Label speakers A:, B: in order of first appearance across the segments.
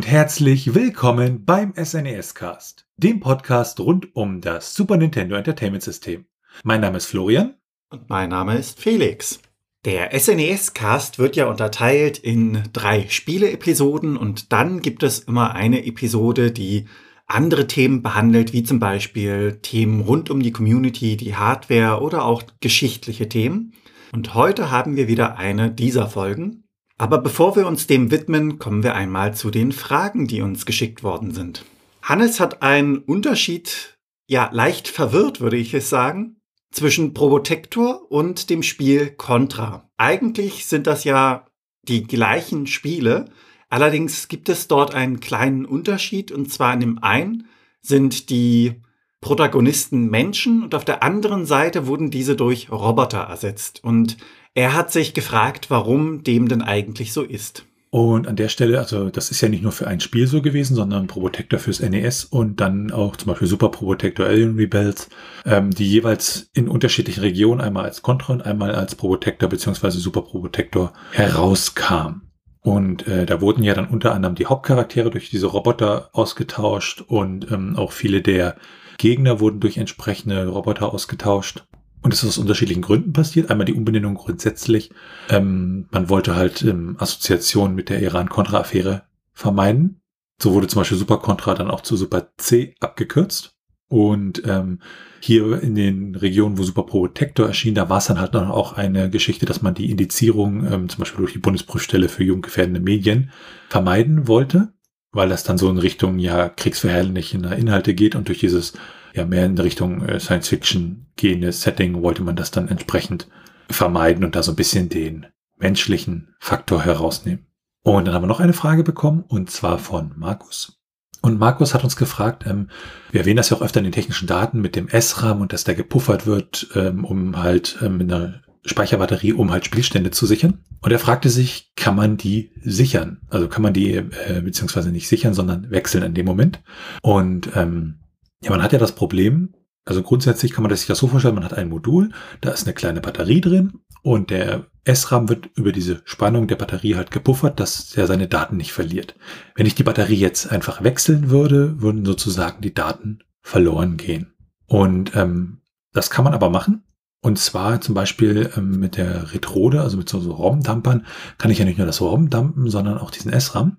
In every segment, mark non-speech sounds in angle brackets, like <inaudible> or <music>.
A: Und herzlich willkommen beim SNES Cast, dem Podcast rund um das Super Nintendo Entertainment System. Mein Name ist Florian.
B: Und mein Name ist Felix. Der SNES Cast wird ja unterteilt in drei Spiele-Episoden und dann gibt es immer eine Episode, die andere Themen behandelt, wie zum Beispiel Themen rund um die Community, die Hardware oder auch geschichtliche Themen. Und heute haben wir wieder eine dieser Folgen. Aber bevor wir uns dem widmen, kommen wir einmal zu den Fragen, die uns geschickt worden sind. Hannes hat einen Unterschied, ja, leicht verwirrt, würde ich es sagen, zwischen Probotector und dem Spiel Contra. Eigentlich sind das ja die gleichen Spiele, allerdings gibt es dort einen kleinen Unterschied und zwar in dem einen sind die Protagonisten Menschen und auf der anderen Seite wurden diese durch Roboter ersetzt. Und er hat sich gefragt, warum dem denn eigentlich so ist.
A: Und an der Stelle, also das ist ja nicht nur für ein Spiel so gewesen, sondern Probotector fürs NES und dann auch zum Beispiel Super Probotector Alien Rebels, ähm, die jeweils in unterschiedlichen Regionen einmal als Contra und einmal als Probotector beziehungsweise Super Probotector herauskam. Und äh, da wurden ja dann unter anderem die Hauptcharaktere durch diese Roboter ausgetauscht und ähm, auch viele der Gegner wurden durch entsprechende Roboter ausgetauscht. Und es ist aus unterschiedlichen Gründen passiert. Einmal die Umbenennung grundsätzlich. Ähm, man wollte halt ähm, Assoziationen mit der Iran-Contra-Affäre vermeiden. So wurde zum Beispiel Super Contra dann auch zu Super C abgekürzt. Und ähm, hier in den Regionen, wo Super Protector erschien, da war es dann halt noch auch eine Geschichte, dass man die Indizierung ähm, zum Beispiel durch die Bundesprüfstelle für jugendgefährdende Medien vermeiden wollte, weil das dann so in Richtung ja kriegsverherrlichender Inhalte geht und durch dieses ja mehr in Richtung äh, Science Fiction gehendes Setting wollte man das dann entsprechend vermeiden und da so ein bisschen den menschlichen Faktor herausnehmen. Und dann haben wir noch eine Frage bekommen und zwar von Markus. Und Markus hat uns gefragt, ähm, wir erwähnen das ja auch öfter in den technischen Daten mit dem SRAM und dass der gepuffert wird, ähm, um halt ähm, mit einer Speicherbatterie, um halt Spielstände zu sichern. Und er fragte sich, kann man die sichern? Also kann man die äh, beziehungsweise nicht sichern, sondern wechseln in dem Moment. Und ähm, ja, man hat ja das Problem, also grundsätzlich kann man sich das so vorstellen, man hat ein Modul, da ist eine kleine Batterie drin und der SRAM wird über diese Spannung der Batterie halt gepuffert, dass er seine Daten nicht verliert. Wenn ich die Batterie jetzt einfach wechseln würde, würden sozusagen die Daten verloren gehen. Und ähm, das kann man aber machen. Und zwar zum Beispiel ähm, mit der Retrode, also mit so, so ROM-Dampern, kann ich ja nicht nur das ROM dampen, sondern auch diesen SRAM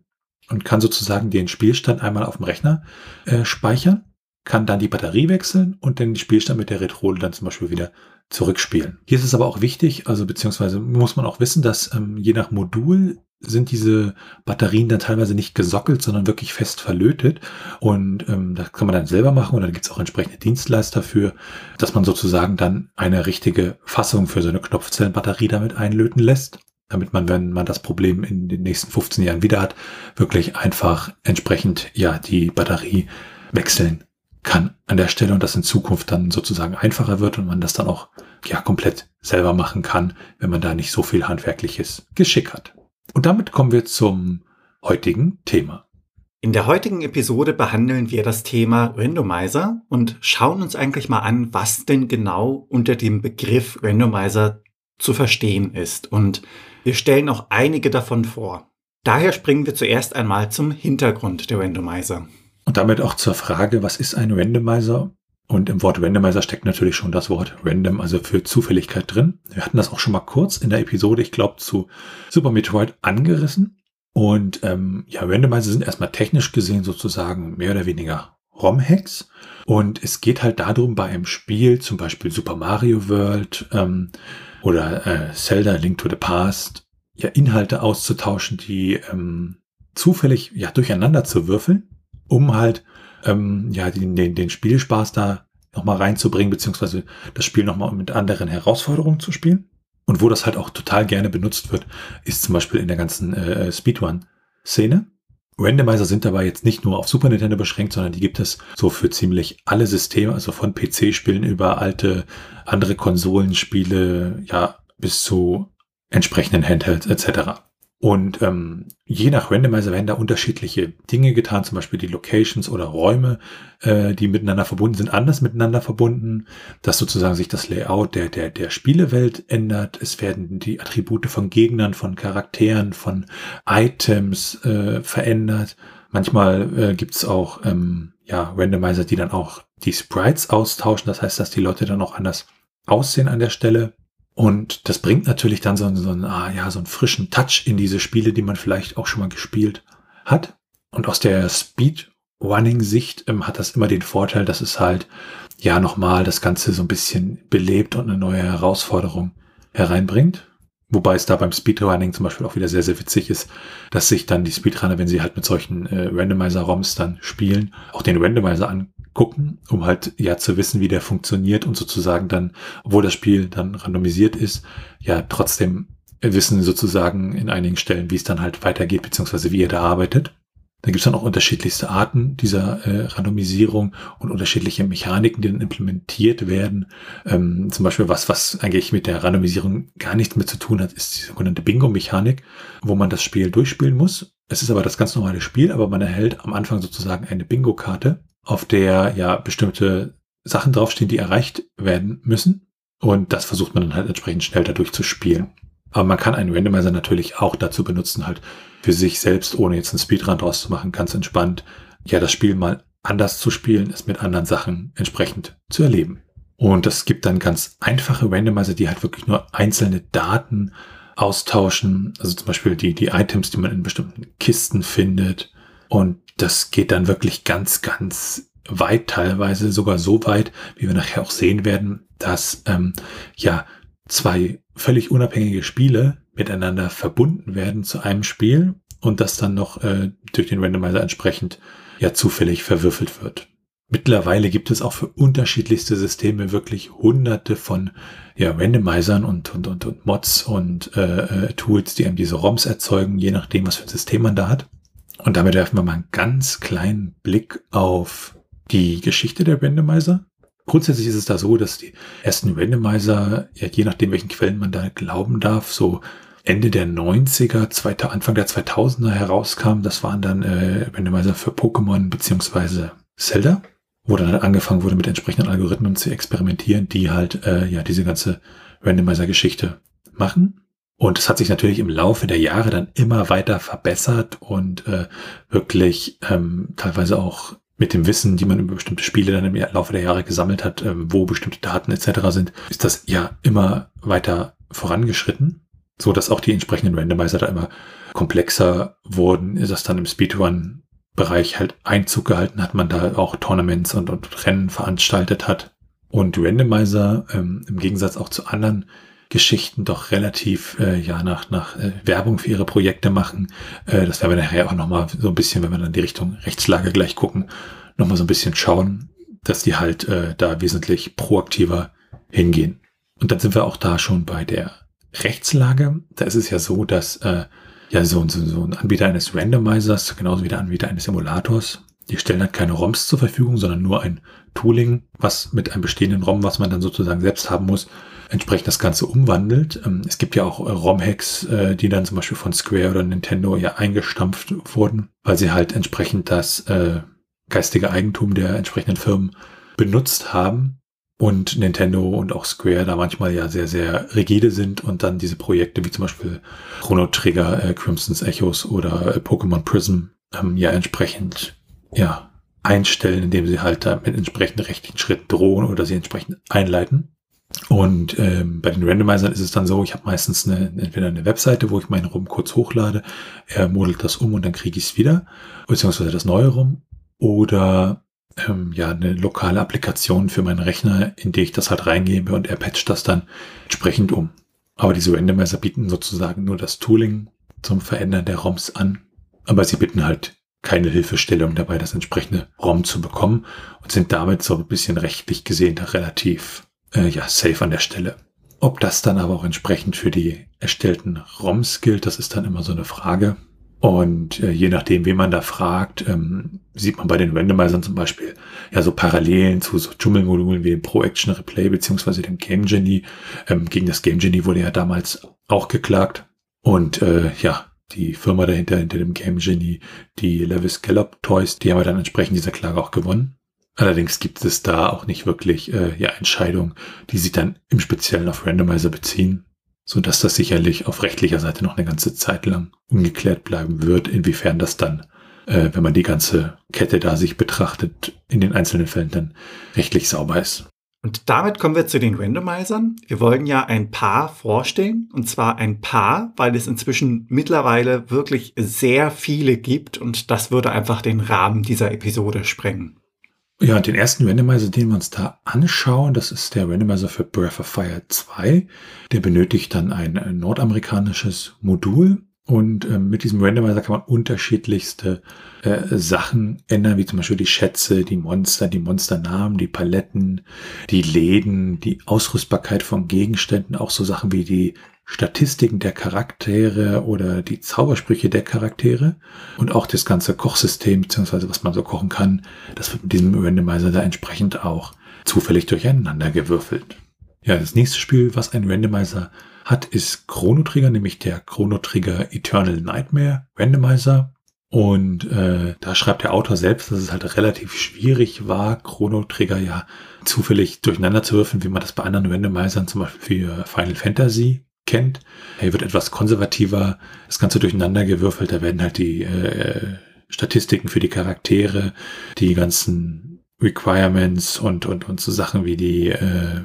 A: und kann sozusagen den Spielstand einmal auf dem Rechner äh, speichern kann dann die Batterie wechseln und den Spielstand mit der Retrole dann zum Beispiel wieder zurückspielen. Hier ist es aber auch wichtig, also beziehungsweise muss man auch wissen, dass ähm, je nach Modul sind diese Batterien dann teilweise nicht gesockelt, sondern wirklich fest verlötet. Und ähm, das kann man dann selber machen und dann gibt es auch entsprechende Dienstleister für, dass man sozusagen dann eine richtige Fassung für so eine Knopfzellenbatterie damit einlöten lässt damit man, wenn man das Problem in den nächsten 15 Jahren wieder hat, wirklich einfach entsprechend ja die Batterie wechseln kann an der Stelle und das in Zukunft dann sozusagen einfacher wird und man das dann auch ja komplett selber machen kann, wenn man da nicht so viel handwerkliches Geschick hat. Und damit kommen wir zum heutigen Thema.
B: In der heutigen Episode behandeln wir das Thema Randomizer und schauen uns eigentlich mal an, was denn genau unter dem Begriff Randomizer zu verstehen ist. Und wir stellen auch einige davon vor. Daher springen wir zuerst einmal zum Hintergrund der Randomizer.
A: Und damit auch zur Frage, was ist ein Randomizer? Und im Wort Randomizer steckt natürlich schon das Wort Random, also für Zufälligkeit drin. Wir hatten das auch schon mal kurz in der Episode, ich glaube, zu Super Metroid angerissen. Und ähm, ja, Randomizer sind erstmal technisch gesehen sozusagen mehr oder weniger ROM-Hacks. Und es geht halt darum, bei einem Spiel, zum Beispiel Super Mario World ähm, oder äh, Zelda Link to the Past, ja, Inhalte auszutauschen, die ähm, zufällig ja durcheinander zu würfeln um halt ähm, ja den, den, den Spielspaß da nochmal reinzubringen, beziehungsweise das Spiel nochmal mit anderen Herausforderungen zu spielen. Und wo das halt auch total gerne benutzt wird, ist zum Beispiel in der ganzen äh, Speedrun-Szene. Randomizer sind dabei jetzt nicht nur auf Super Nintendo beschränkt, sondern die gibt es so für ziemlich alle Systeme, also von PC-Spielen über alte andere Konsolenspiele, ja, bis zu entsprechenden Handhelds etc. Und ähm, je nach Randomizer werden da unterschiedliche Dinge getan, zum Beispiel die Locations oder Räume, äh, die miteinander verbunden sind, anders miteinander verbunden, dass sozusagen sich das Layout der, der, der Spielewelt ändert. Es werden die Attribute von Gegnern, von Charakteren, von Items äh, verändert. Manchmal äh, gibt's auch ähm, ja, Randomizer, die dann auch die Sprites austauschen. Das heißt, dass die Leute dann auch anders aussehen an der Stelle. Und das bringt natürlich dann so, so, einen, ah, ja, so einen frischen Touch in diese Spiele, die man vielleicht auch schon mal gespielt hat. Und aus der Speedrunning-Sicht ähm, hat das immer den Vorteil, dass es halt ja nochmal das Ganze so ein bisschen belebt und eine neue Herausforderung hereinbringt. Wobei es da beim Speedrunning zum Beispiel auch wieder sehr, sehr witzig ist, dass sich dann die Speedrunner, wenn sie halt mit solchen äh, Randomizer-ROMs dann spielen, auch den Randomizer an, gucken, um halt ja zu wissen, wie der funktioniert und sozusagen dann, obwohl das Spiel dann randomisiert ist, ja trotzdem wissen sozusagen in einigen Stellen, wie es dann halt weitergeht, beziehungsweise wie er da arbeitet. Da gibt es dann auch unterschiedlichste Arten dieser äh, Randomisierung und unterschiedliche Mechaniken, die dann implementiert werden. Ähm, zum Beispiel was, was eigentlich mit der Randomisierung gar nichts mehr zu tun hat, ist die sogenannte Bingo-Mechanik, wo man das Spiel durchspielen muss. Es ist aber das ganz normale Spiel, aber man erhält am Anfang sozusagen eine Bingo-Karte auf der ja bestimmte Sachen draufstehen, die erreicht werden müssen. Und das versucht man dann halt entsprechend schnell dadurch zu spielen. Aber man kann einen Randomizer natürlich auch dazu benutzen, halt für sich selbst, ohne jetzt einen Speedrun draus zu machen, ganz entspannt, ja, das Spiel mal anders zu spielen, es mit anderen Sachen entsprechend zu erleben. Und es gibt dann ganz einfache Randomizer, die halt wirklich nur einzelne Daten austauschen. Also zum Beispiel die, die Items, die man in bestimmten Kisten findet. Und das geht dann wirklich ganz, ganz weit, teilweise sogar so weit, wie wir nachher auch sehen werden, dass ähm, ja zwei völlig unabhängige Spiele miteinander verbunden werden zu einem Spiel und das dann noch äh, durch den Randomizer entsprechend ja zufällig verwürfelt wird. Mittlerweile gibt es auch für unterschiedlichste Systeme wirklich hunderte von ja, Randomizern und, und, und, und Mods und äh, äh, Tools, die einem diese ROMs erzeugen, je nachdem, was für ein System man da hat. Und damit werfen wir mal einen ganz kleinen Blick auf die Geschichte der Randomizer. Grundsätzlich ist es da so, dass die ersten Randomizer, ja, je nachdem, welchen Quellen man da glauben darf, so Ende der 90er, zweiter, Anfang der 2000er herauskamen. Das waren dann äh, Randomizer für Pokémon beziehungsweise Zelda, wo dann angefangen wurde, mit entsprechenden Algorithmen zu experimentieren, die halt äh, ja diese ganze Randomizer-Geschichte machen. Und es hat sich natürlich im Laufe der Jahre dann immer weiter verbessert und äh, wirklich ähm, teilweise auch mit dem Wissen, die man über bestimmte Spiele dann im Laufe der Jahre gesammelt hat, ähm, wo bestimmte Daten etc. sind, ist das ja immer weiter vorangeschritten, so dass auch die entsprechenden Randomizer da immer komplexer wurden, ist das dann im Speedrun Bereich halt Einzug gehalten hat, man da auch Tournaments und, und Rennen veranstaltet hat. Und Randomizer, ähm, im Gegensatz auch zu anderen Geschichten doch relativ äh, ja nach nach äh, Werbung für ihre Projekte machen. Äh, das werden wir nachher auch nochmal so ein bisschen, wenn wir dann die Richtung Rechtslage gleich gucken, nochmal so ein bisschen schauen, dass die halt äh, da wesentlich proaktiver hingehen. Und dann sind wir auch da schon bei der Rechtslage. Da ist es ja so, dass äh, ja so, so, so ein Anbieter eines Randomizers, genauso wie der Anbieter eines Simulators, die stellen halt keine ROMs zur Verfügung, sondern nur ein Tooling, was mit einem bestehenden ROM, was man dann sozusagen selbst haben muss, entsprechend das Ganze umwandelt. Ähm, es gibt ja auch äh, ROM-Hacks, äh, die dann zum Beispiel von Square oder Nintendo ja eingestampft wurden, weil sie halt entsprechend das äh, geistige Eigentum der entsprechenden Firmen benutzt haben und Nintendo und auch Square da manchmal ja sehr, sehr rigide sind und dann diese Projekte wie zum Beispiel Chrono Trigger, Crimson's Echos oder Pokémon Prism ähm, ja entsprechend ja einstellen, indem sie halt da mit entsprechenden rechtlichen Schritten drohen oder sie entsprechend einleiten. Und ähm, bei den Randomizern ist es dann so, ich habe meistens eine, entweder eine Webseite, wo ich meinen ROM kurz hochlade, er modelt das um und dann kriege ich es wieder, beziehungsweise das neue ROM, oder ähm, ja eine lokale Applikation für meinen Rechner, in die ich das halt reingebe und er patcht das dann entsprechend um. Aber diese Randomizer bieten sozusagen nur das Tooling zum Verändern der ROMs an, aber sie bieten halt keine Hilfestellung dabei, das entsprechende ROM zu bekommen und sind damit so ein bisschen rechtlich gesehen relativ äh, ja, safe an der Stelle. Ob das dann aber auch entsprechend für die erstellten ROMs gilt, das ist dann immer so eine Frage. Und äh, je nachdem, wen man da fragt, ähm, sieht man bei den Randomizern zum Beispiel ja so Parallelen zu so Dschungelmodulen wie dem Pro Action Replay beziehungsweise dem Game Genie. Ähm, gegen das Game Genie wurde ja damals auch geklagt. Und äh, ja, die Firma dahinter, hinter dem Game Genie, die Levis Gallop Toys, die haben ja dann entsprechend dieser Klage auch gewonnen. Allerdings gibt es da auch nicht wirklich äh, ja, Entscheidungen, die sich dann im Speziellen auf Randomizer beziehen, so dass das sicherlich auf rechtlicher Seite noch eine ganze Zeit lang ungeklärt bleiben wird, inwiefern das dann, äh, wenn man die ganze Kette da sich betrachtet, in den einzelnen Fällen dann rechtlich sauber ist.
B: Und damit kommen wir zu den Randomizern. Wir wollen ja ein Paar vorstellen, und zwar ein Paar, weil es inzwischen mittlerweile wirklich sehr viele gibt und das würde einfach den Rahmen dieser Episode sprengen.
A: Ja, und den ersten Randomizer, den wir uns da anschauen, das ist der Randomizer für Breath of Fire 2. Der benötigt dann ein nordamerikanisches Modul und äh, mit diesem Randomizer kann man unterschiedlichste äh, Sachen ändern, wie zum Beispiel die Schätze, die Monster, die Monsternamen, die Paletten, die Läden, die Ausrüstbarkeit von Gegenständen, auch so Sachen wie die Statistiken der Charaktere oder die Zaubersprüche der Charaktere und auch das ganze Kochsystem, beziehungsweise was man so kochen kann, das wird mit diesem Randomizer da entsprechend auch zufällig durcheinander gewürfelt. Ja, das nächste Spiel, was ein Randomizer hat, ist Chrono Trigger, nämlich der Chrono Trigger Eternal Nightmare Randomizer. Und äh, da schreibt der Autor selbst, dass es halt relativ schwierig war, Chrono Trigger ja zufällig durcheinander zu würfeln, wie man das bei anderen Randomizern zum Beispiel für Final Fantasy kennt. Hier wird etwas konservativer das Ganze durcheinander gewürfelt. Da werden halt die äh, Statistiken für die Charaktere, die ganzen Requirements und, und, und so Sachen wie die äh,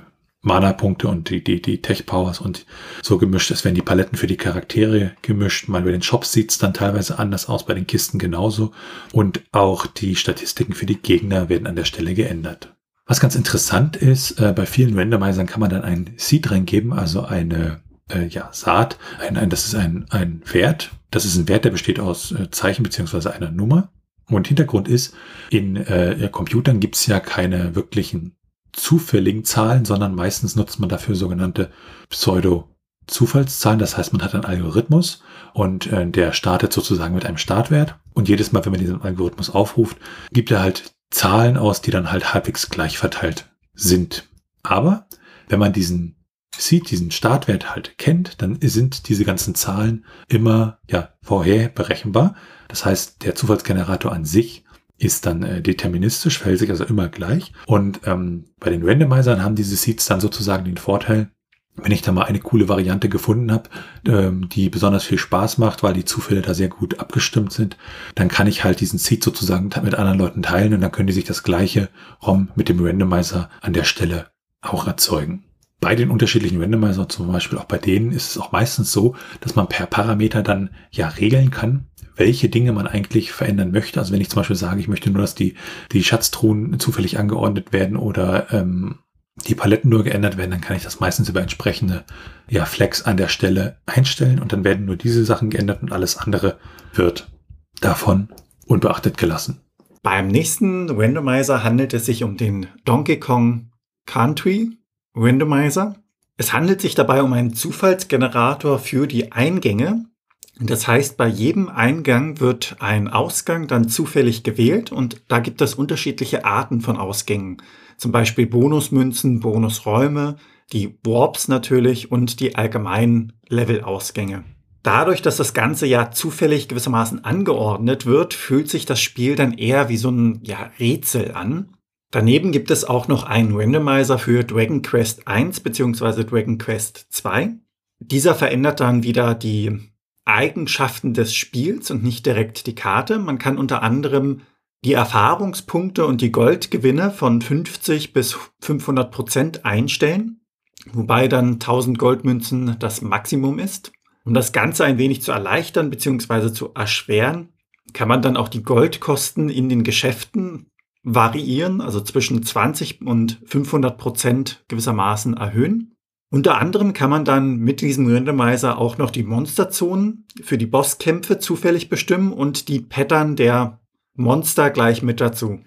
A: Mana-Punkte und die, die, die Tech-Powers und so gemischt. Es werden die Paletten für die Charaktere gemischt. Mal bei den Shops sieht's dann teilweise anders aus, bei den Kisten genauso. Und auch die Statistiken für die Gegner werden an der Stelle geändert. Was ganz interessant ist, äh, bei vielen Randomizern kann man dann ein Seed reingeben, also eine äh, ja, Saat. Ein, ein, das ist ein, ein Wert. Das ist ein Wert, der besteht aus äh, Zeichen beziehungsweise einer Nummer. Und Hintergrund ist, in äh, Computern gibt's ja keine wirklichen zufälligen Zahlen, sondern meistens nutzt man dafür sogenannte Pseudo-Zufallszahlen. Das heißt, man hat einen Algorithmus und äh, der startet sozusagen mit einem Startwert. Und jedes Mal, wenn man diesen Algorithmus aufruft, gibt er halt Zahlen aus, die dann halt halbwegs gleich verteilt sind. Aber wenn man diesen sieht, diesen Startwert halt kennt, dann sind diese ganzen Zahlen immer ja vorher berechenbar. Das heißt, der Zufallsgenerator an sich ist dann äh, deterministisch, verhält sich also immer gleich. Und ähm, bei den Randomizern haben diese Seeds dann sozusagen den Vorteil, wenn ich da mal eine coole Variante gefunden habe, ähm, die besonders viel Spaß macht, weil die Zufälle da sehr gut abgestimmt sind, dann kann ich halt diesen Seed sozusagen mit anderen Leuten teilen und dann können die sich das gleiche ROM mit dem Randomizer an der Stelle auch erzeugen. Bei den unterschiedlichen Randomizer, zum Beispiel auch bei denen, ist es auch meistens so, dass man per Parameter dann ja regeln kann, welche Dinge man eigentlich verändern möchte. Also wenn ich zum Beispiel sage, ich möchte nur, dass die, die Schatztruhen zufällig angeordnet werden oder ähm, die Paletten nur geändert werden, dann kann ich das meistens über entsprechende ja, Flex an der Stelle einstellen und dann werden nur diese Sachen geändert und alles andere wird davon unbeachtet gelassen.
B: Beim nächsten Randomizer handelt es sich um den Donkey Kong Country Randomizer. Es handelt sich dabei um einen Zufallsgenerator für die Eingänge, das heißt, bei jedem Eingang wird ein Ausgang dann zufällig gewählt und da gibt es unterschiedliche Arten von Ausgängen. Zum Beispiel Bonusmünzen, Bonusräume, die Warps natürlich und die allgemeinen Levelausgänge. Dadurch, dass das Ganze ja zufällig gewissermaßen angeordnet wird, fühlt sich das Spiel dann eher wie so ein ja, Rätsel an. Daneben gibt es auch noch einen Randomizer für Dragon Quest 1 bzw. Dragon Quest 2. Dieser verändert dann wieder die Eigenschaften des Spiels und nicht direkt die Karte. Man kann unter anderem die Erfahrungspunkte und die Goldgewinne von 50 bis 500 Prozent einstellen, wobei dann 1000 Goldmünzen das Maximum ist. Um das Ganze ein wenig zu erleichtern bzw. zu erschweren, kann man dann auch die Goldkosten in den Geschäften variieren, also zwischen 20 und 500 Prozent gewissermaßen erhöhen. Unter anderem kann man dann mit diesem Randomizer auch noch die Monsterzonen für die Bosskämpfe zufällig bestimmen und die Pattern der Monster gleich mit dazu.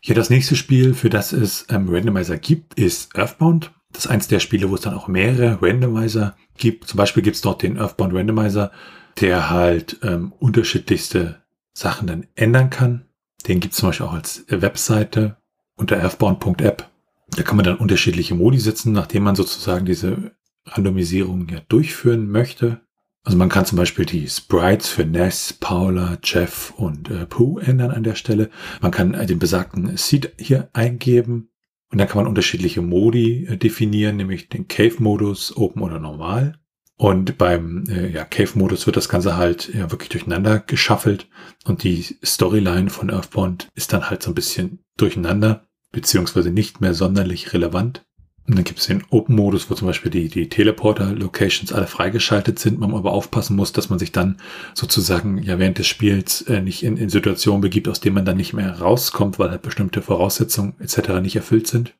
A: Hier das nächste Spiel, für das es ähm, Randomizer gibt, ist Earthbound. Das ist eins der Spiele, wo es dann auch mehrere Randomizer gibt. Zum Beispiel gibt es dort den Earthbound Randomizer, der halt ähm, unterschiedlichste Sachen dann ändern kann. Den gibt es zum Beispiel auch als Webseite unter earthbound.app. Da kann man dann unterschiedliche Modi setzen, nachdem man sozusagen diese Randomisierung ja durchführen möchte. Also man kann zum Beispiel die Sprites für Ness, Paula, Jeff und äh, Pooh ändern an der Stelle. Man kann äh, den besagten Seed hier eingeben und dann kann man unterschiedliche Modi äh, definieren, nämlich den Cave-Modus, Open oder Normal. Und beim äh, ja, Cave-Modus wird das Ganze halt ja, wirklich durcheinander geschaffelt und die Storyline von Earthbound ist dann halt so ein bisschen durcheinander, beziehungsweise nicht mehr sonderlich relevant. Und dann gibt es den Open-Modus, wo zum Beispiel die, die Teleporter-Locations alle freigeschaltet sind, man aber aufpassen muss, dass man sich dann sozusagen ja während des Spiels äh, nicht in, in Situationen begibt, aus denen man dann nicht mehr rauskommt, weil halt bestimmte Voraussetzungen etc. nicht erfüllt sind.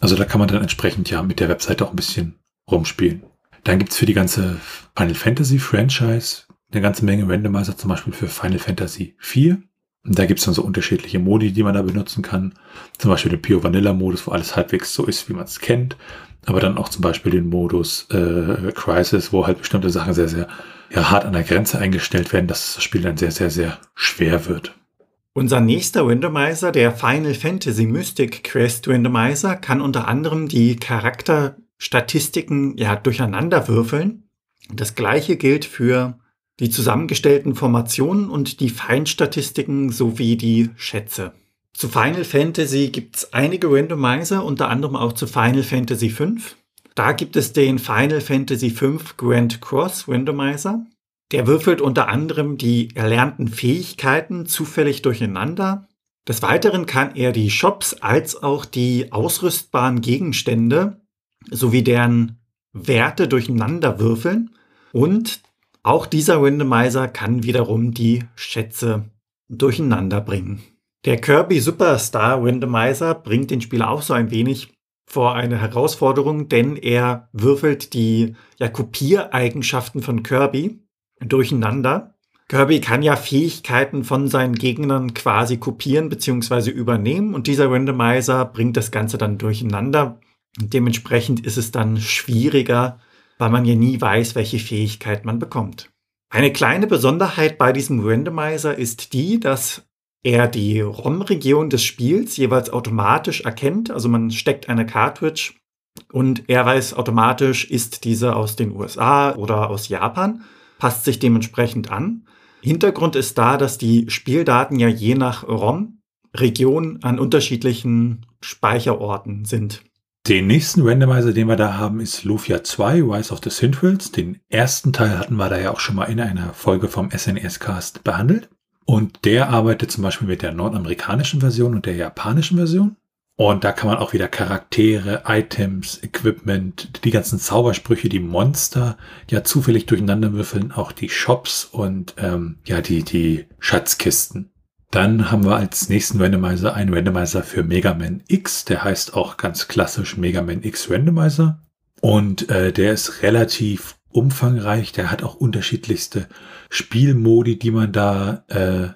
A: Also da kann man dann entsprechend ja mit der Webseite auch ein bisschen rumspielen. Dann gibt's für die ganze Final Fantasy Franchise eine ganze Menge Randomizer, zum Beispiel für Final Fantasy 4. Und da gibt's dann so unterschiedliche Modi, die man da benutzen kann. Zum Beispiel den Pure Vanilla Modus, wo alles halbwegs so ist, wie man es kennt. Aber dann auch zum Beispiel den Modus äh, Crisis, wo halt bestimmte Sachen sehr, sehr ja, hart an der Grenze eingestellt werden, dass das Spiel dann sehr, sehr, sehr schwer wird.
B: Unser nächster Randomizer, der Final Fantasy Mystic Quest Randomizer, kann unter anderem die Charakterstatistiken ja durcheinander würfeln. Das gleiche gilt für die zusammengestellten Formationen und die Feinstatistiken sowie die Schätze. Zu Final Fantasy gibt es einige Randomizer, unter anderem auch zu Final Fantasy V. Da gibt es den Final Fantasy V Grand Cross Randomizer. Der würfelt unter anderem die erlernten Fähigkeiten zufällig durcheinander. Des Weiteren kann er die Shops als auch die ausrüstbaren Gegenstände sowie deren Werte durcheinander würfeln. Und auch dieser Randomizer kann wiederum die Schätze durcheinander bringen. Der Kirby Superstar Randomizer bringt den Spieler auch so ein wenig vor eine Herausforderung, denn er würfelt die ja, Kopiereigenschaften von Kirby durcheinander. Kirby kann ja Fähigkeiten von seinen Gegnern quasi kopieren bzw. übernehmen und dieser Randomizer bringt das Ganze dann durcheinander. Dementsprechend ist es dann schwieriger, weil man ja nie weiß, welche Fähigkeit man bekommt. Eine kleine Besonderheit bei diesem Randomizer ist die, dass er die ROM-Region des Spiels jeweils automatisch erkennt. Also man steckt eine Cartridge und er weiß automatisch, ist diese aus den USA oder aus Japan, passt sich dementsprechend an. Hintergrund ist da, dass die Spieldaten ja je nach ROM-Region an unterschiedlichen Speicherorten sind.
A: Den nächsten Randomizer, den wir da haben, ist Lufia 2, Rise of the Synthwills. Den ersten Teil hatten wir da ja auch schon mal in einer Folge vom SNES-Cast behandelt. Und der arbeitet zum Beispiel mit der nordamerikanischen Version und der japanischen Version. Und da kann man auch wieder Charaktere, Items, Equipment, die ganzen Zaubersprüche, die Monster ja zufällig durcheinander würfeln, auch die Shops und ähm, ja die, die Schatzkisten. Dann haben wir als nächsten Randomizer einen Randomizer für Mega Man X. Der heißt auch ganz klassisch Mega Man X Randomizer. Und äh, der ist relativ umfangreich. Der hat auch unterschiedlichste Spielmodi, die man da äh,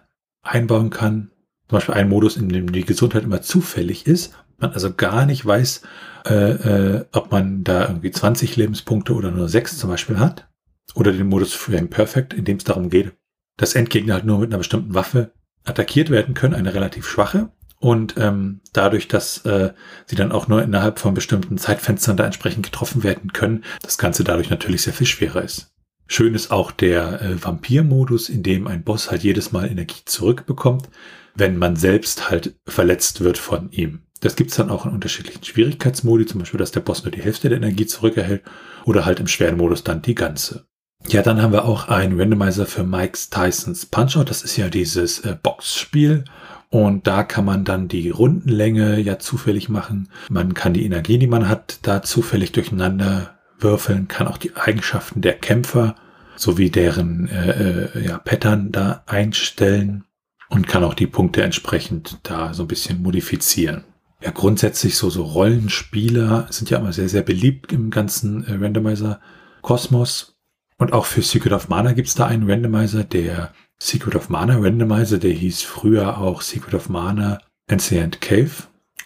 A: einbauen kann. Zum Beispiel ein Modus, in dem die Gesundheit immer zufällig ist. Man also gar nicht weiß, äh, äh, ob man da irgendwie 20 Lebenspunkte oder nur 6 zum Beispiel hat. Oder den Modus Frame Perfect, in dem es darum geht, dass Endgegner halt nur mit einer bestimmten Waffe attackiert werden können, eine relativ schwache. Und ähm, dadurch, dass äh, sie dann auch nur innerhalb von bestimmten Zeitfenstern da entsprechend getroffen werden können, das Ganze dadurch natürlich sehr viel schwerer ist. Schön ist auch der äh, Vampir-Modus, in dem ein Boss halt jedes Mal Energie zurückbekommt, wenn man selbst halt verletzt wird von ihm. Das gibt's dann auch in unterschiedlichen Schwierigkeitsmodi, zum Beispiel, dass der Boss nur die Hälfte der Energie zurückerhält oder halt im schweren Modus dann die ganze. Ja, dann haben wir auch einen Randomizer für Mike's Tysons Punch-Out. Das ist ja dieses äh, Boxspiel. Und da kann man dann die Rundenlänge ja zufällig machen. Man kann die Energie, die man hat, da zufällig durcheinander würfeln, kann auch die Eigenschaften der Kämpfer sowie deren äh, äh, ja, Pattern da einstellen und kann auch die Punkte entsprechend da so ein bisschen modifizieren. Ja, grundsätzlich so, so Rollenspieler sind ja immer sehr, sehr beliebt im ganzen äh, Randomizer-Kosmos. Und auch für Secret of Mana gibt es da einen Randomizer, der Secret of Mana Randomizer, der hieß früher auch Secret of Mana Ancient Cave.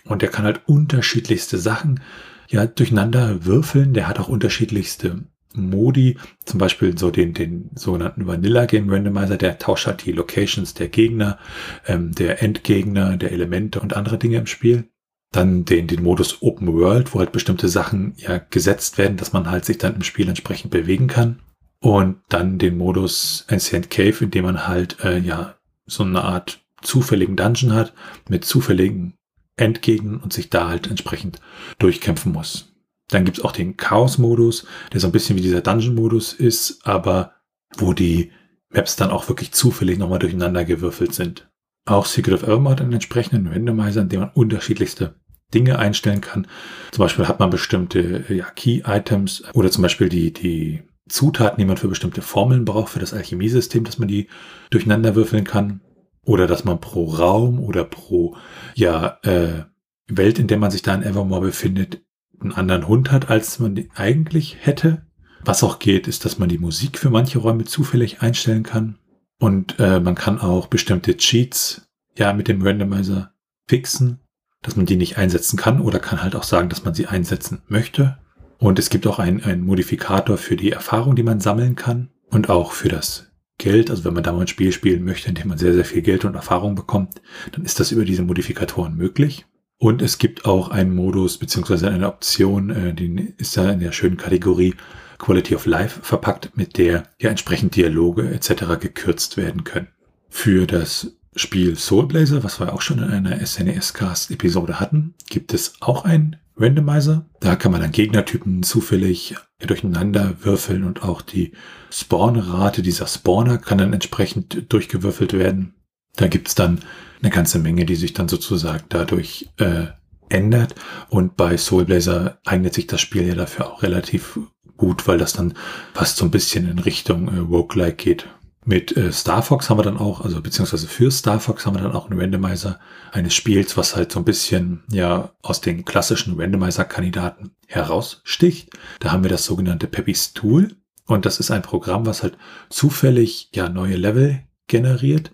A: Und der kann halt unterschiedlichste Sachen ja durcheinander würfeln. Der hat auch unterschiedlichste Modi, zum Beispiel so den, den sogenannten Vanilla Game Randomizer, der tauscht halt die Locations der Gegner, ähm, der Endgegner, der Elemente und andere Dinge im Spiel. Dann den, den Modus Open World, wo halt bestimmte Sachen ja gesetzt werden, dass man halt sich dann im Spiel entsprechend bewegen kann. Und dann den Modus Ancient Cave, in dem man halt äh, ja so eine Art zufälligen Dungeon hat mit zufälligen Endgegnern und sich da halt entsprechend durchkämpfen muss. Dann gibt's auch den Chaos-Modus, der so ein bisschen wie dieser Dungeon-Modus ist, aber wo die Maps dann auch wirklich zufällig nochmal durcheinander gewürfelt sind. Auch Secret of Evermore hat einen entsprechenden Randomizer, in dem man unterschiedlichste Dinge einstellen kann. Zum Beispiel hat man bestimmte ja, Key-Items oder zum Beispiel die, die Zutaten, die man für bestimmte Formeln braucht, für das Alchemiesystem, dass man die durcheinander würfeln kann. Oder dass man pro Raum oder pro ja, äh, Welt, in der man sich da in Evermore befindet, einen anderen Hund hat, als man eigentlich hätte. Was auch geht, ist, dass man die Musik für manche Räume zufällig einstellen kann. Und äh, man kann auch bestimmte Cheats ja mit dem Randomizer fixen, dass man die nicht einsetzen kann oder kann halt auch sagen, dass man sie einsetzen möchte. Und es gibt auch einen, Modifikator für die Erfahrung, die man sammeln kann und auch für das Geld. Also wenn man da mal ein Spiel spielen möchte, in dem man sehr, sehr viel Geld und Erfahrung bekommt, dann ist das über diese Modifikatoren möglich. Und es gibt auch einen Modus beziehungsweise eine Option, äh, die ist da in der schönen Kategorie Quality of Life verpackt, mit der ja entsprechend Dialoge etc. gekürzt werden können. Für das Spiel Soulblazer, was wir auch schon in einer SNES-Cast-Episode hatten, gibt es auch einen Randomizer. Da kann man dann Gegnertypen zufällig durcheinander würfeln und auch die Spawnrate dieser Spawner kann dann entsprechend durchgewürfelt werden. Da gibt's dann eine ganze Menge, die sich dann sozusagen dadurch äh, ändert. Und bei Soulblazer eignet sich das Spiel ja dafür auch relativ gut, weil das dann fast so ein bisschen in Richtung äh, Roguelike geht. Mit äh, Star Fox haben wir dann auch, also beziehungsweise für Star Fox haben wir dann auch einen Randomizer eines Spiels, was halt so ein bisschen ja aus den klassischen Randomizer-Kandidaten heraussticht. Da haben wir das sogenannte Peppy's Tool und das ist ein Programm, was halt zufällig ja neue Level generiert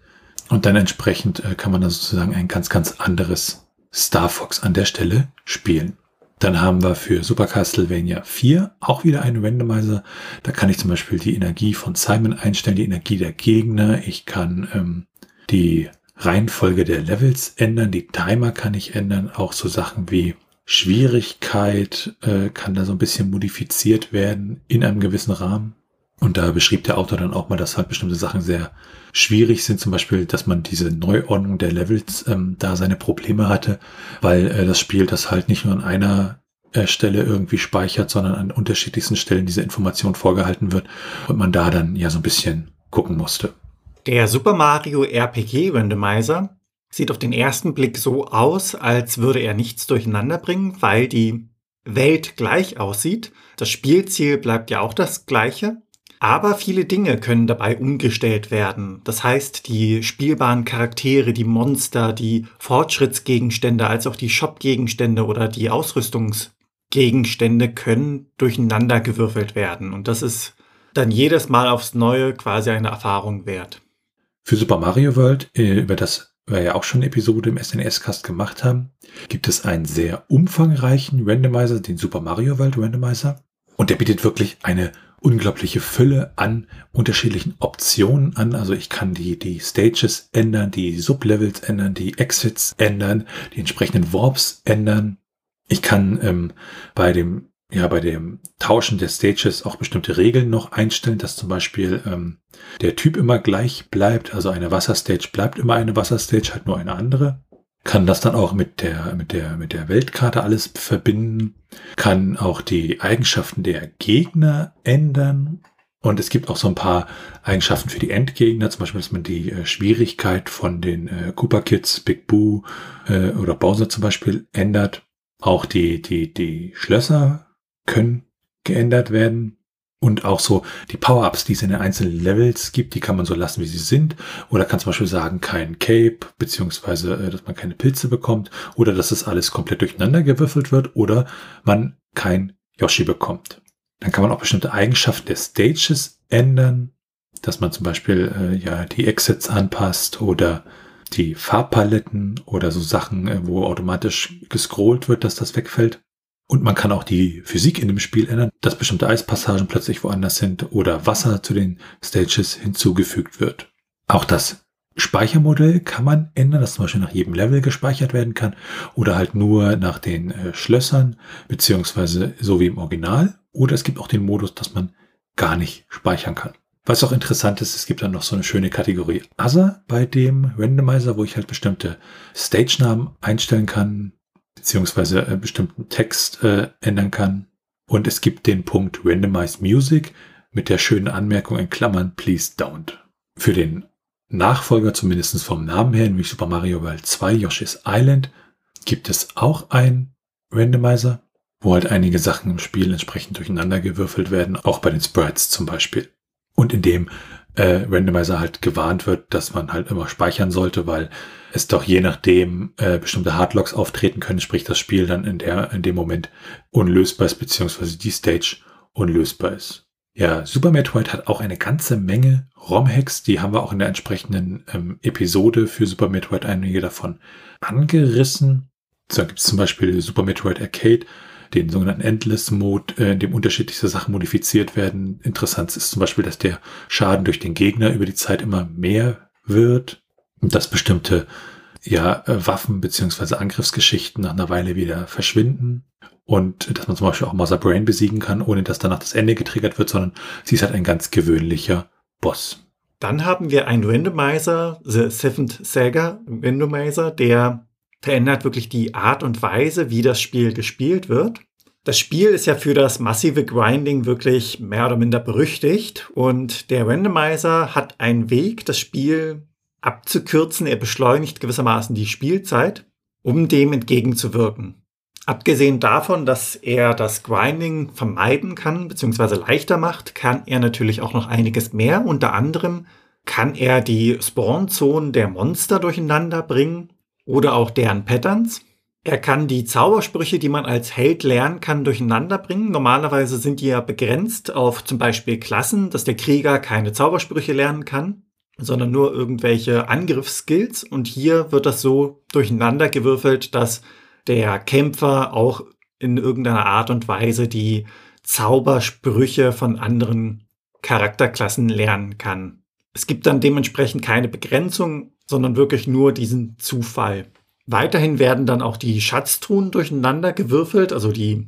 A: und dann entsprechend äh, kann man dann sozusagen ein ganz, ganz anderes Star Fox an der Stelle spielen. Dann haben wir für Super Castlevania 4 auch wieder einen Randomizer. Da kann ich zum Beispiel die Energie von Simon einstellen, die Energie der Gegner. Ich kann ähm, die Reihenfolge der Levels ändern, die Timer kann ich ändern, auch so Sachen wie Schwierigkeit äh, kann da so ein bisschen modifiziert werden in einem gewissen Rahmen. Und da beschrieb der Autor dann auch mal, dass halt bestimmte Sachen sehr schwierig sind, zum Beispiel, dass man diese Neuordnung der Levels ähm, da seine Probleme hatte, weil äh, das Spiel das halt nicht nur an einer äh, Stelle irgendwie speichert, sondern an unterschiedlichsten Stellen diese Information vorgehalten wird und man da dann ja so ein bisschen gucken musste.
B: Der Super Mario RPG Randomizer sieht auf den ersten Blick so aus, als würde er nichts durcheinander bringen, weil die Welt gleich aussieht. Das Spielziel bleibt ja auch das gleiche. Aber viele Dinge können dabei umgestellt werden. Das heißt, die spielbaren Charaktere, die Monster, die Fortschrittsgegenstände, als auch die Shop-Gegenstände oder die Ausrüstungsgegenstände können durcheinander gewürfelt werden. Und das ist dann jedes Mal aufs Neue quasi eine Erfahrung wert.
A: Für Super Mario World, äh, über das wir ja auch schon eine Episode im SNES-Cast gemacht haben, gibt es einen sehr umfangreichen Randomizer, den Super Mario World Randomizer. Und der bietet wirklich eine unglaubliche Fülle an unterschiedlichen Optionen an. Also ich kann die, die Stages ändern, die Sublevels ändern, die Exits ändern, die entsprechenden Warps ändern. Ich kann ähm, bei dem ja bei dem Tauschen der Stages auch bestimmte Regeln noch einstellen, dass zum Beispiel ähm, der Typ immer gleich bleibt. Also eine Wasserstage bleibt immer eine Wasserstage, halt nur eine andere kann das dann auch mit der, mit der, mit der Weltkarte alles verbinden, kann auch die Eigenschaften der Gegner ändern. Und es gibt auch so ein paar Eigenschaften für die Endgegner, zum Beispiel, dass man die äh, Schwierigkeit von den äh, Koopa Kids, Big Boo äh, oder Bowser zum Beispiel ändert. Auch die, die, die Schlösser können geändert werden. Und auch so die Power-Ups, die es in den einzelnen Levels gibt, die kann man so lassen, wie sie sind. Oder kann zum Beispiel sagen, kein Cape, beziehungsweise, äh, dass man keine Pilze bekommt. Oder dass das alles komplett durcheinander gewürfelt wird. Oder man kein Yoshi bekommt. Dann kann man auch bestimmte Eigenschaften der Stages ändern. Dass man zum Beispiel äh, ja die Exits anpasst oder die Farbpaletten oder so Sachen, äh, wo automatisch gescrollt wird, dass das wegfällt. Und man kann auch die Physik in dem Spiel ändern, dass bestimmte Eispassagen plötzlich woanders sind oder Wasser zu den Stages hinzugefügt wird. Auch das Speichermodell kann man ändern, dass zum Beispiel nach jedem Level gespeichert werden kann oder halt nur nach den äh, Schlössern, beziehungsweise so wie im Original. Oder es gibt auch den Modus, dass man gar nicht speichern kann. Was auch interessant ist, es gibt dann noch so eine schöne Kategorie Other bei dem Randomizer, wo ich halt bestimmte Stage-Namen einstellen kann, beziehungsweise äh, bestimmten Text äh, ändern kann. Und es gibt den Punkt Randomize Music mit der schönen Anmerkung in Klammern Please don't. Für den Nachfolger, zumindest vom Namen her, nämlich Super Mario World 2 Yoshi's Island, gibt es auch ein Randomizer, wo halt einige Sachen im Spiel entsprechend durcheinander gewürfelt werden, auch bei den Sprites zum Beispiel. Und in dem äh, Randomizer halt gewarnt wird, dass man halt immer speichern sollte, weil es doch je nachdem äh, bestimmte Hardlocks auftreten können, sprich das Spiel dann in der in dem Moment unlösbar ist, beziehungsweise die Stage unlösbar ist. Ja, Super Metroid hat auch eine ganze Menge ROM-Hacks, die haben wir auch in der entsprechenden ähm, Episode für Super Metroid einige davon angerissen. Da gibt es zum Beispiel Super Metroid Arcade, den sogenannten Endless Mode, äh, in dem unterschiedlichste Sachen modifiziert werden. Interessant ist zum Beispiel, dass der Schaden durch den Gegner über die Zeit immer mehr wird und dass bestimmte ja, äh, Waffen beziehungsweise Angriffsgeschichten nach einer Weile wieder verschwinden und dass man zum Beispiel auch Mother Brain besiegen kann, ohne dass danach das Ende getriggert wird, sondern sie ist halt ein ganz gewöhnlicher Boss.
B: Dann haben wir einen Randomizer, The Seventh Saga Randomizer, der verändert wirklich die Art und Weise, wie das Spiel gespielt wird. Das Spiel ist ja für das massive Grinding wirklich mehr oder minder berüchtigt und der Randomizer hat einen Weg, das Spiel abzukürzen. Er beschleunigt gewissermaßen die Spielzeit, um dem entgegenzuwirken. Abgesehen davon, dass er das Grinding vermeiden kann bzw. leichter macht, kann er natürlich auch noch einiges mehr. Unter anderem kann er die Spawnzonen der Monster durcheinander bringen oder auch deren Patterns. Er kann die Zaubersprüche, die man als Held lernen kann, durcheinander bringen. Normalerweise sind die ja begrenzt auf zum Beispiel Klassen, dass der Krieger keine Zaubersprüche lernen kann, sondern nur irgendwelche Angriffsskills. Und hier wird das so durcheinander gewürfelt, dass der Kämpfer auch in irgendeiner Art und Weise die Zaubersprüche von anderen Charakterklassen lernen kann. Es gibt dann dementsprechend keine Begrenzung, sondern wirklich nur diesen Zufall. Weiterhin werden dann auch die Schatztruhen durcheinander gewürfelt, also die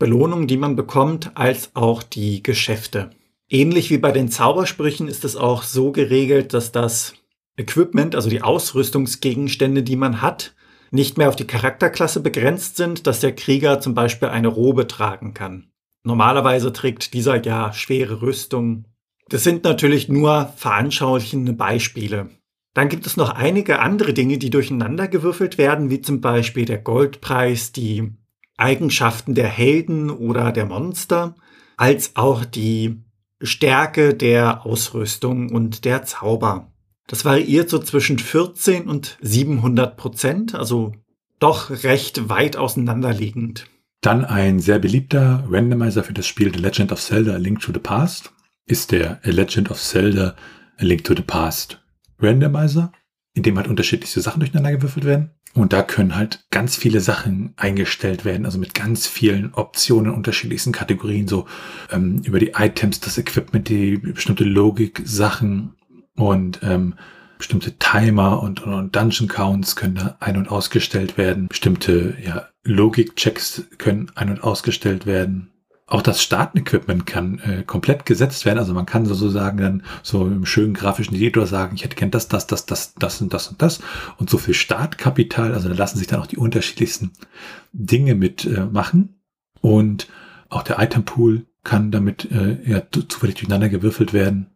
B: Belohnungen, die man bekommt, als auch die Geschäfte. Ähnlich wie bei den Zaubersprüchen ist es auch so geregelt, dass das Equipment, also die Ausrüstungsgegenstände, die man hat, nicht mehr auf die Charakterklasse begrenzt sind, dass der Krieger zum Beispiel eine Robe tragen kann. Normalerweise trägt dieser ja schwere Rüstung. Das sind natürlich nur veranschaulichende Beispiele. Dann gibt es noch einige andere Dinge, die durcheinander gewürfelt werden, wie zum Beispiel der Goldpreis, die Eigenschaften der Helden oder der Monster, als auch die Stärke der Ausrüstung und der Zauber. Das variiert so zwischen 14 und 700 Prozent, also doch recht weit auseinanderliegend.
A: Dann ein sehr beliebter Randomizer für das Spiel The Legend of Zelda Link to the Past ist der A Legend of Zelda A Link to the Past Randomizer, in dem halt unterschiedlichste Sachen durcheinander gewürfelt werden. Und da können halt ganz viele Sachen eingestellt werden, also mit ganz vielen Optionen, unterschiedlichsten Kategorien, so ähm, über die Items, das Equipment, die bestimmte Logik-Sachen und ähm, bestimmte Timer und, und Dungeon Counts können da ein- und ausgestellt werden. Bestimmte ja, Logik-Checks können ein- und ausgestellt werden. Auch das Startenequipment kann äh, komplett gesetzt werden. Also man kann sozusagen dann so im schönen grafischen Editor sagen, ich hätte gern das, das, das, das, das und das und das. Und so viel Startkapital, also da lassen sich dann auch die unterschiedlichsten Dinge mitmachen. Äh, und auch der Itempool kann damit äh, ja, zufällig durcheinander gewürfelt werden.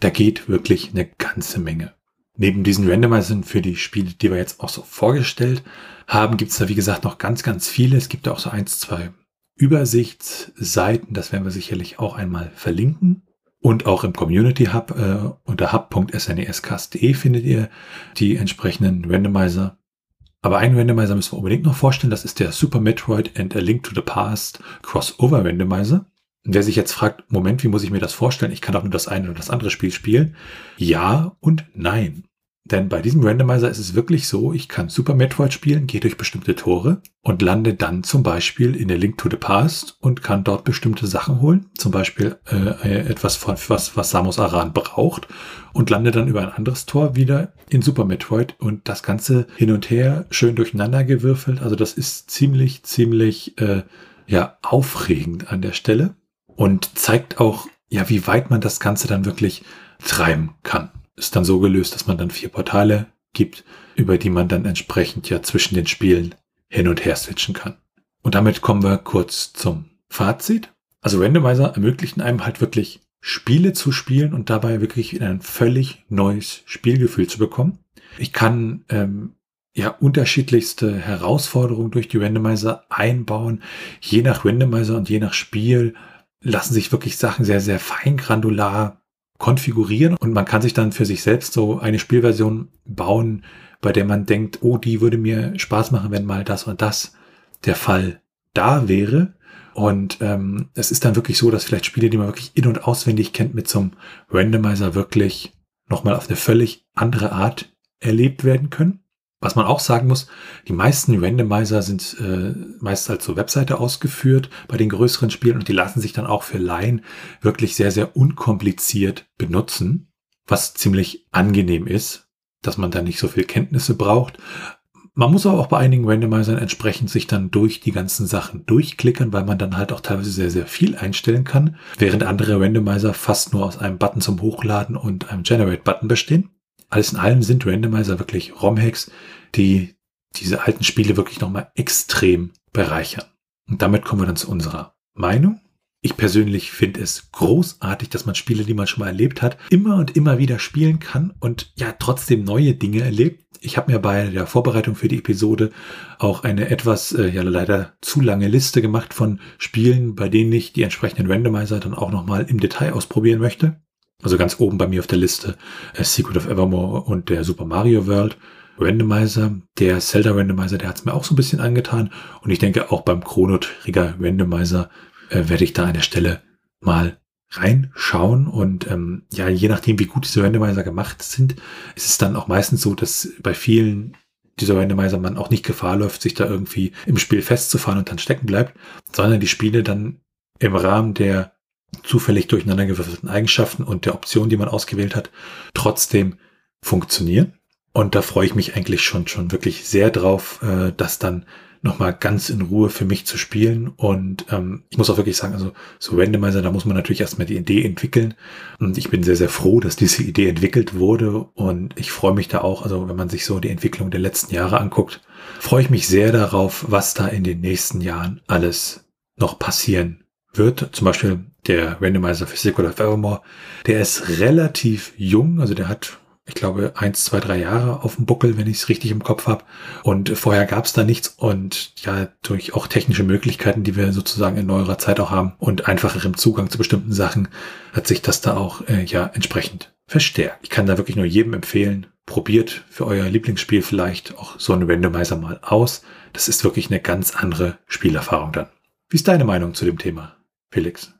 A: Da geht wirklich eine ganze Menge. Neben diesen Randomizern für die Spiele, die wir jetzt auch so vorgestellt haben, gibt es da wie gesagt noch ganz, ganz viele. Es gibt da auch so eins, zwei Übersichtsseiten, das werden wir sicherlich auch einmal verlinken. Und auch im Community Hub äh, unter hub.snescast.de findet ihr die entsprechenden Randomizer. Aber einen Randomizer müssen wir unbedingt noch vorstellen, das ist der Super Metroid and a Link to the Past Crossover Randomizer. Wer sich jetzt fragt, Moment, wie muss ich mir das vorstellen? Ich kann doch nur das eine oder das andere Spiel spielen. Ja und nein. Denn bei diesem Randomizer ist es wirklich so, ich kann Super Metroid spielen, gehe durch bestimmte Tore und lande dann zum Beispiel in der Link to the Past und kann dort bestimmte Sachen holen. Zum Beispiel äh, etwas, von, was, was Samus Aran braucht und lande dann über ein anderes Tor wieder in Super Metroid und das Ganze hin und her schön durcheinander gewürfelt. Also das ist ziemlich, ziemlich äh, ja, aufregend an der Stelle und zeigt auch ja, wie weit man das Ganze dann wirklich treiben kann. Ist dann so gelöst, dass man dann vier Portale gibt, über die man dann entsprechend ja zwischen den Spielen hin und her switchen kann. Und damit kommen wir kurz zum Fazit. Also Randomizer ermöglichen einem halt wirklich Spiele zu spielen und dabei wirklich ein völlig neues Spielgefühl zu bekommen. Ich kann ähm, ja unterschiedlichste Herausforderungen durch die Randomizer einbauen. Je nach Randomizer und je nach Spiel lassen sich wirklich Sachen sehr, sehr fein granular konfigurieren und man kann sich dann für sich selbst so eine Spielversion bauen, bei der man denkt, oh, die würde mir Spaß machen, wenn mal das und das der Fall da wäre. Und ähm, es ist dann wirklich so, dass vielleicht Spiele, die man wirklich in- und auswendig kennt, mit so einem Randomizer wirklich nochmal auf eine völlig andere Art erlebt werden können. Was man auch sagen muss, die meisten Randomizer sind äh, meist als so Webseite ausgeführt bei den größeren Spielen und die lassen sich dann auch für Laien wirklich sehr, sehr unkompliziert benutzen, was ziemlich angenehm ist, dass man da nicht so viel Kenntnisse braucht. Man muss aber auch bei einigen Randomizern entsprechend sich dann durch die ganzen Sachen durchklicken, weil man dann halt auch teilweise sehr, sehr viel einstellen kann, während andere Randomizer fast nur aus einem Button zum Hochladen und einem Generate-Button bestehen. Alles in allem sind Randomizer wirklich ROM-Hacks, die diese alten Spiele wirklich nochmal extrem bereichern. Und damit kommen wir dann zu unserer Meinung. Ich persönlich finde es großartig, dass man Spiele, die man schon mal erlebt hat, immer und immer wieder spielen kann und ja trotzdem neue Dinge erlebt. Ich habe mir bei der Vorbereitung für die Episode auch eine etwas, äh, ja leider zu lange Liste gemacht von Spielen, bei denen ich die entsprechenden Randomizer dann auch nochmal im Detail ausprobieren möchte. Also ganz oben bei mir auf der Liste äh, Secret of Evermore und der Super Mario World Randomizer. Der Zelda Randomizer, der hat es mir auch so ein bisschen angetan. Und ich denke auch beim Chrono Trigger Randomizer äh, werde ich da an der Stelle mal reinschauen. Und ähm, ja, je nachdem, wie gut diese Randomizer gemacht sind, ist es dann auch meistens so, dass bei vielen dieser Randomizer man auch nicht Gefahr läuft, sich da irgendwie im Spiel festzufahren und dann stecken bleibt, sondern die Spiele dann im Rahmen der zufällig durcheinandergewürfelten Eigenschaften und der Option, die man ausgewählt hat, trotzdem funktionieren. Und da freue ich mich eigentlich schon, schon wirklich sehr drauf, äh, das dann nochmal ganz in Ruhe für mich zu spielen. Und ähm, ich muss auch wirklich sagen, also so Randomizer, da muss man natürlich erstmal die Idee entwickeln. Und ich bin sehr, sehr froh, dass diese Idee entwickelt wurde. Und ich freue mich da auch, also wenn man sich so die Entwicklung der letzten Jahre anguckt, freue ich mich sehr darauf, was da in den nächsten Jahren alles noch passieren wird. Zum Beispiel der Randomizer für Secret of Evermore, der ist relativ jung, also der hat ich glaube, eins, zwei, drei Jahre auf dem Buckel, wenn ich es richtig im Kopf habe. Und vorher gab es da nichts. Und ja, durch auch technische Möglichkeiten, die wir sozusagen in neuerer Zeit auch haben und einfacherem Zugang zu bestimmten Sachen, hat sich das da auch äh, ja entsprechend verstärkt. Ich kann da wirklich nur jedem empfehlen, probiert für euer Lieblingsspiel vielleicht auch so einen Randomizer mal aus. Das ist wirklich eine ganz andere Spielerfahrung dann. Wie ist deine Meinung zu dem Thema, Felix?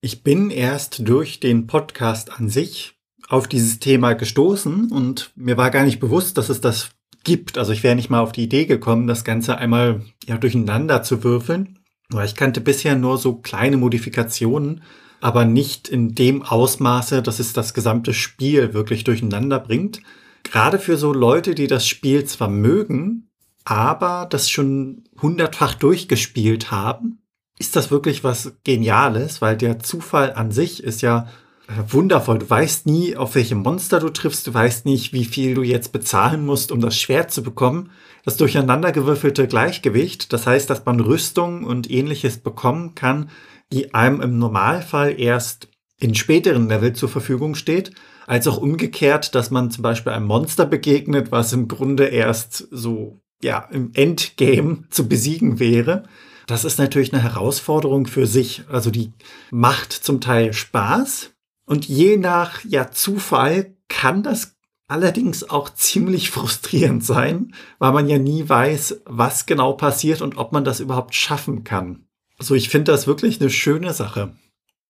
B: Ich bin erst durch den Podcast an sich auf dieses Thema gestoßen und mir war gar nicht bewusst, dass es das gibt. Also ich wäre nicht mal auf die Idee gekommen, das Ganze einmal ja, durcheinander zu würfeln. Weil ich kannte bisher nur so kleine Modifikationen, aber nicht in dem Ausmaße, dass es das gesamte Spiel wirklich durcheinander bringt. Gerade für so Leute, die das Spiel zwar mögen, aber das schon hundertfach durchgespielt haben, ist das wirklich was Geniales, weil der Zufall an sich ist ja äh, wundervoll. Du weißt nie, auf welche Monster du triffst. Du weißt nicht, wie viel du jetzt bezahlen musst, um das Schwert zu bekommen. Das durcheinandergewürfelte Gleichgewicht, das heißt, dass man Rüstung und ähnliches bekommen kann, die einem im Normalfall erst in späteren Level zur Verfügung steht, als auch umgekehrt, dass man zum Beispiel einem Monster begegnet, was im Grunde erst so, ja, im Endgame zu besiegen wäre. Das ist natürlich eine Herausforderung für sich. Also die macht zum Teil Spaß, und je nach ja, Zufall kann das allerdings auch ziemlich <laughs> frustrierend sein, weil man ja nie weiß, was genau passiert und ob man das überhaupt schaffen kann. Also ich finde das wirklich eine schöne Sache.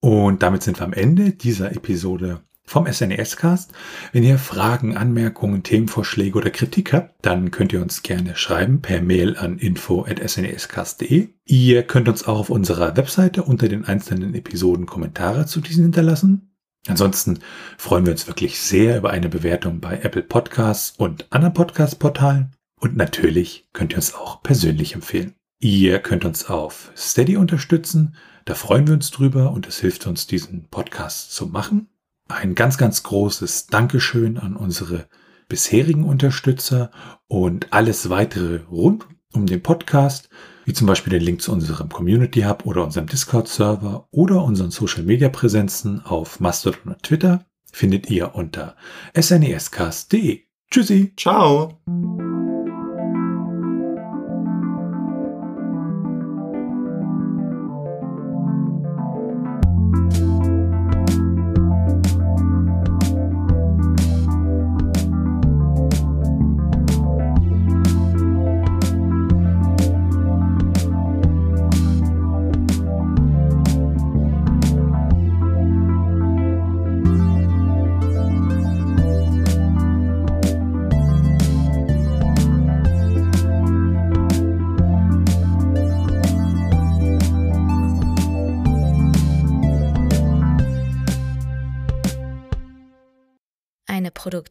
A: Und damit sind wir am Ende dieser Episode vom SNES-Cast. Wenn ihr Fragen, Anmerkungen, Themenvorschläge oder Kritik habt, dann könnt ihr uns gerne schreiben per Mail an info.snescast.de. Ihr könnt uns auch auf unserer Webseite unter den einzelnen Episoden Kommentare zu diesen hinterlassen. Ansonsten freuen wir uns wirklich sehr über eine Bewertung bei Apple Podcasts und anderen Podcast-Portalen. Und natürlich könnt ihr uns auch persönlich empfehlen. Ihr könnt uns auf Steady unterstützen. Da freuen wir uns drüber und es hilft uns, diesen Podcast zu machen. Ein ganz, ganz großes Dankeschön an unsere bisherigen Unterstützer und alles weitere rund um den Podcast, wie zum Beispiel den Link zu unserem Community Hub oder unserem Discord-Server oder unseren Social-Media-Präsenzen auf Mastodon und Twitter, findet ihr unter snescast.de. Tschüssi.
B: Ciao.